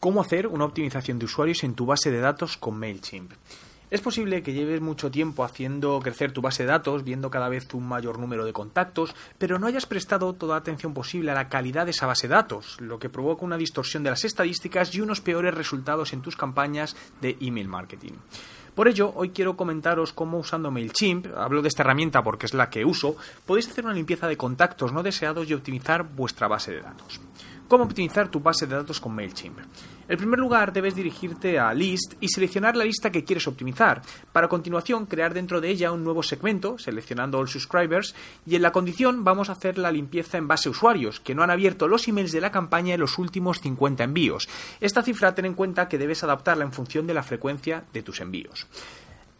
¿Cómo hacer una optimización de usuarios en tu base de datos con MailChimp? Es posible que lleves mucho tiempo haciendo crecer tu base de datos, viendo cada vez un mayor número de contactos, pero no hayas prestado toda la atención posible a la calidad de esa base de datos, lo que provoca una distorsión de las estadísticas y unos peores resultados en tus campañas de email marketing. Por ello, hoy quiero comentaros cómo usando MailChimp, hablo de esta herramienta porque es la que uso, podéis hacer una limpieza de contactos no deseados y optimizar vuestra base de datos. ¿Cómo optimizar tu base de datos con MailChimp? En primer lugar, debes dirigirte a List y seleccionar la lista que quieres optimizar, para continuación crear dentro de ella un nuevo segmento, seleccionando All Subscribers, y en la condición vamos a hacer la limpieza en base a usuarios, que no han abierto los emails de la campaña en los últimos 50 envíos. Esta cifra ten en cuenta que debes adaptarla en función de la frecuencia de tus envíos.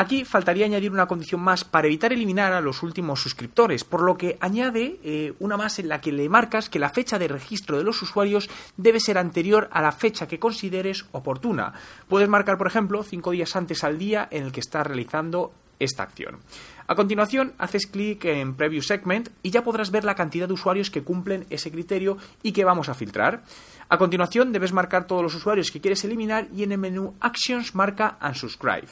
Aquí faltaría añadir una condición más para evitar eliminar a los últimos suscriptores, por lo que añade eh, una más en la que le marcas que la fecha de registro de los usuarios debe ser anterior a la fecha que consideres oportuna. Puedes marcar, por ejemplo, cinco días antes al día en el que estás realizando esta acción. A continuación, haces clic en Preview Segment y ya podrás ver la cantidad de usuarios que cumplen ese criterio y que vamos a filtrar. A continuación, debes marcar todos los usuarios que quieres eliminar y en el menú Actions marca Unsubscribe.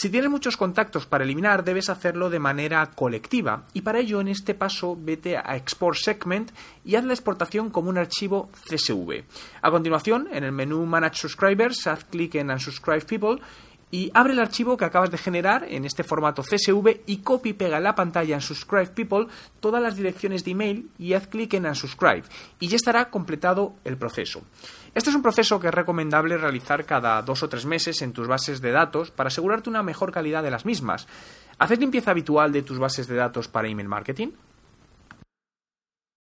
Si tienes muchos contactos para eliminar, debes hacerlo de manera colectiva y para ello en este paso vete a Export Segment y haz la exportación como un archivo CSV. A continuación, en el menú Manage Subscribers, haz clic en Unsubscribe People y abre el archivo que acabas de generar en este formato CSV y copy y pega en la pantalla en Subscribe People todas las direcciones de email y haz clic en Unsubscribe y ya estará completado el proceso. Este es un proceso que es recomendable realizar cada dos o tres meses en tus bases de datos para asegurarte una mejor calidad de las mismas. ¿Haces limpieza habitual de tus bases de datos para email marketing?